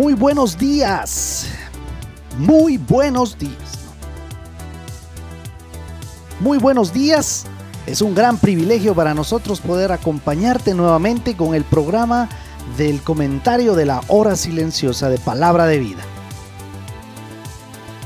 Muy buenos días. Muy buenos días. Muy buenos días. Es un gran privilegio para nosotros poder acompañarte nuevamente con el programa del comentario de la hora silenciosa de palabra de vida.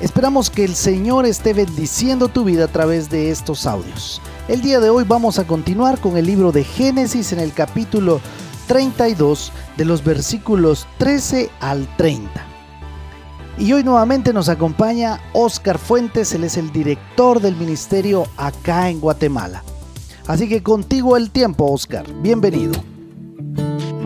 Esperamos que el Señor esté bendiciendo tu vida a través de estos audios. El día de hoy vamos a continuar con el libro de Génesis en el capítulo 32 de los versículos 13 al 30. Y hoy nuevamente nos acompaña Oscar Fuentes, él es el director del ministerio acá en Guatemala. Así que contigo el tiempo, Oscar. Bienvenido.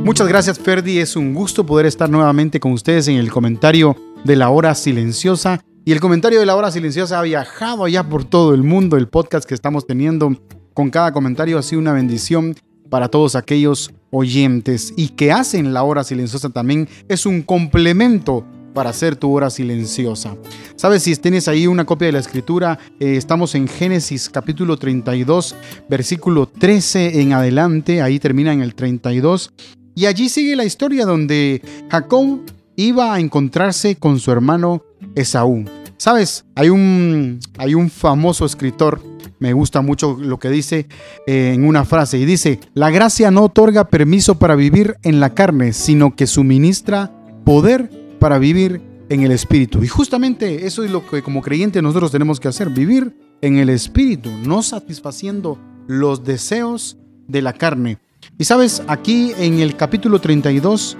Muchas gracias, Ferdi. Es un gusto poder estar nuevamente con ustedes en el comentario de la hora silenciosa. Y el comentario de la hora silenciosa ha viajado allá por todo el mundo. El podcast que estamos teniendo con cada comentario ha sido una bendición para todos aquellos oyentes. Y que hacen la hora silenciosa también es un complemento para hacer tu hora silenciosa. Sabes, si tienes ahí una copia de la escritura, eh, estamos en Génesis capítulo 32, versículo 13 en adelante, ahí termina en el 32, y allí sigue la historia donde Jacob iba a encontrarse con su hermano Esaú. Sabes, hay un, hay un famoso escritor me gusta mucho lo que dice eh, en una frase y dice, la gracia no otorga permiso para vivir en la carne, sino que suministra poder para vivir en el espíritu. Y justamente eso es lo que como creyente nosotros tenemos que hacer, vivir en el espíritu, no satisfaciendo los deseos de la carne. Y sabes, aquí en el capítulo 32,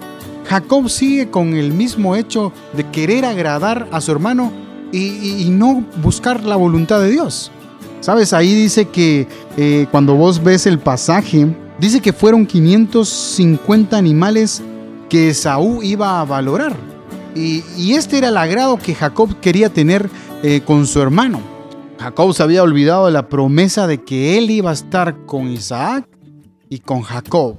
Jacob sigue con el mismo hecho de querer agradar a su hermano y no buscar la voluntad de Dios. Sabes, ahí dice que eh, cuando vos ves el pasaje, dice que fueron 550 animales que Saúl iba a valorar. Y, este era el agrado que Jacob quería tener eh, con su hermano. Jacob se había olvidado de la promesa de que él iba a estar con Isaac y con Jacob.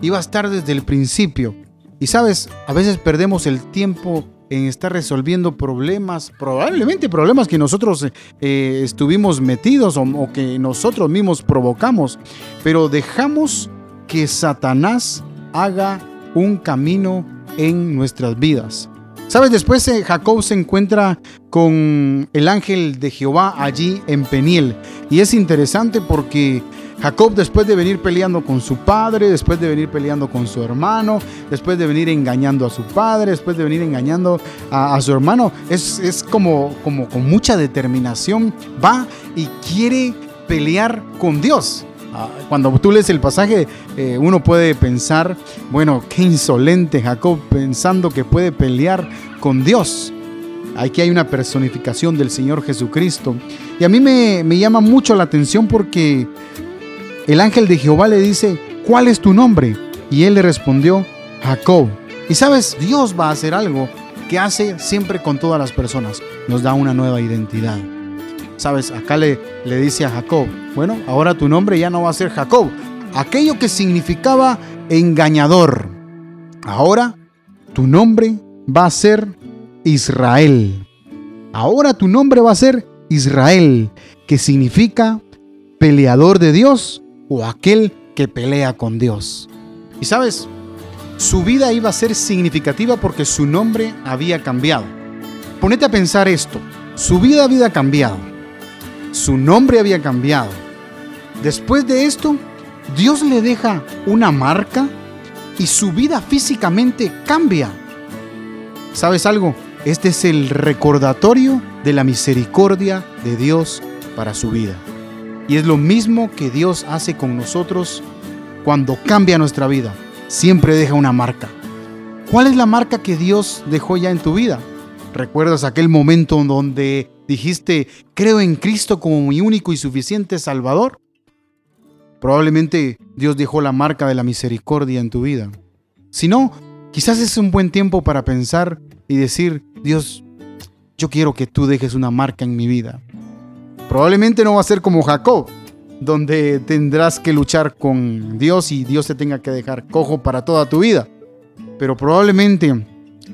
Iba a estar desde el principio. Y sabes, a veces perdemos el tiempo en estar resolviendo problemas, probablemente problemas que nosotros eh, estuvimos metidos o, o que nosotros mismos provocamos, pero dejamos que Satanás haga un camino en nuestras vidas. ¿Sabes? Después eh, Jacob se encuentra con el ángel de Jehová allí en Peniel. Y es interesante porque Jacob después de venir peleando con su padre, después de venir peleando con su hermano, después de venir engañando a su padre, después de venir engañando a, su hermano, es, como, como con mucha determinación, va y quiere pelear con Dios. Ah, cuando tú lees el pasaje, eh, uno puede pensar, bueno, qué insolente Jacob pensando que puede pelear con Dios. Aquí hay una personificación del Señor Jesucristo. Y a mí me, me llama mucho la atención porque el ángel de Jehová le dice, ¿cuál es tu nombre? Y él le respondió, Jacob. Y sabes, Dios va a hacer algo que hace siempre con todas las personas. Nos da una nueva identidad. Sabes, acá le, le dice a Jacob, bueno, ahora tu nombre ya no va a ser Jacob. Aquello que significaba engañador. Ahora tu nombre va a ser Israel. Ahora tu nombre va a ser Israel, que significa peleador de Dios o aquel que pelea con Dios. Y sabes, su vida iba a ser significativa porque su nombre había cambiado. Ponete a pensar esto, su vida había cambiado, su nombre había cambiado. Después de esto, Dios le deja una marca y su vida físicamente cambia. ¿Sabes algo? Este es el recordatorio de la misericordia de Dios para su vida. Y es lo mismo que Dios hace con nosotros cuando cambia nuestra vida. Siempre deja una marca. ¿Cuál es la marca que Dios dejó ya en tu vida? ¿Recuerdas aquel momento donde dijiste, creo en Cristo como mi único y suficiente Salvador? Probablemente Dios dejó la marca de la misericordia en tu vida. Si no, quizás es un buen tiempo para pensar y decir, Dios, yo quiero que tú dejes una marca en mi vida. Probablemente no va a ser como Jacob, donde tendrás que luchar con Dios y Dios te tenga que dejar cojo para toda tu vida. Pero probablemente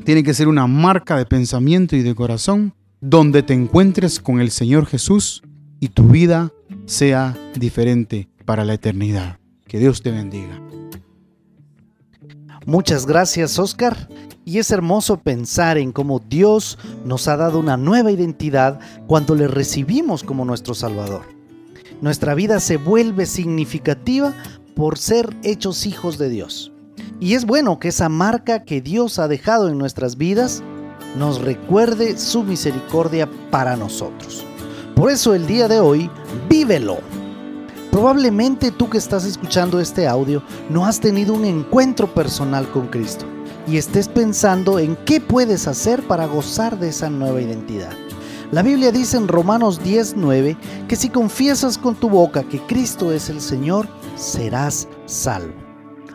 tiene que ser una marca de pensamiento y de corazón donde te encuentres con el Señor Jesús y tu vida sea diferente para la eternidad. Que Dios te bendiga. Muchas gracias, Oscar. Y es hermoso pensar en cómo Dios nos ha dado una nueva identidad cuando le recibimos como nuestro Salvador. Nuestra vida se vuelve significativa por ser hechos hijos de Dios. Y es bueno que esa marca que Dios ha dejado en nuestras vidas nos recuerde su misericordia para nosotros. Por eso el día de hoy, vívelo. Probablemente tú que estás escuchando este audio no has tenido un encuentro personal con Cristo y estés pensando en qué puedes hacer para gozar de esa nueva identidad. La Biblia dice en Romanos 10:9 que si confiesas con tu boca que Cristo es el Señor, serás salvo.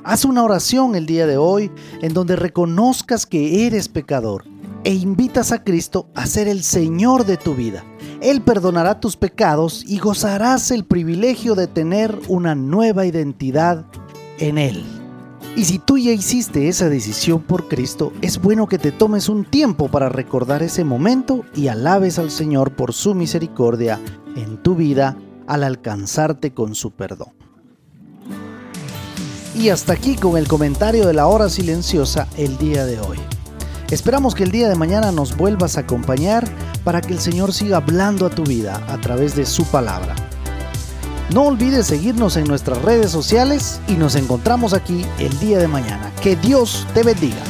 Haz una oración el día de hoy en donde reconozcas que eres pecador e invitas a Cristo a ser el Señor de tu vida. Él perdonará tus pecados y gozarás el privilegio de tener una nueva identidad en Él. Y si tú ya hiciste esa decisión por Cristo, es bueno que te tomes un tiempo para recordar ese momento y alabes al Señor por su misericordia en tu vida al alcanzarte con su perdón. Y hasta aquí con el comentario de la hora silenciosa el día de hoy. Esperamos que el día de mañana nos vuelvas a acompañar para que el Señor siga hablando a tu vida a través de su palabra. No olvides seguirnos en nuestras redes sociales y nos encontramos aquí el día de mañana. Que Dios te bendiga.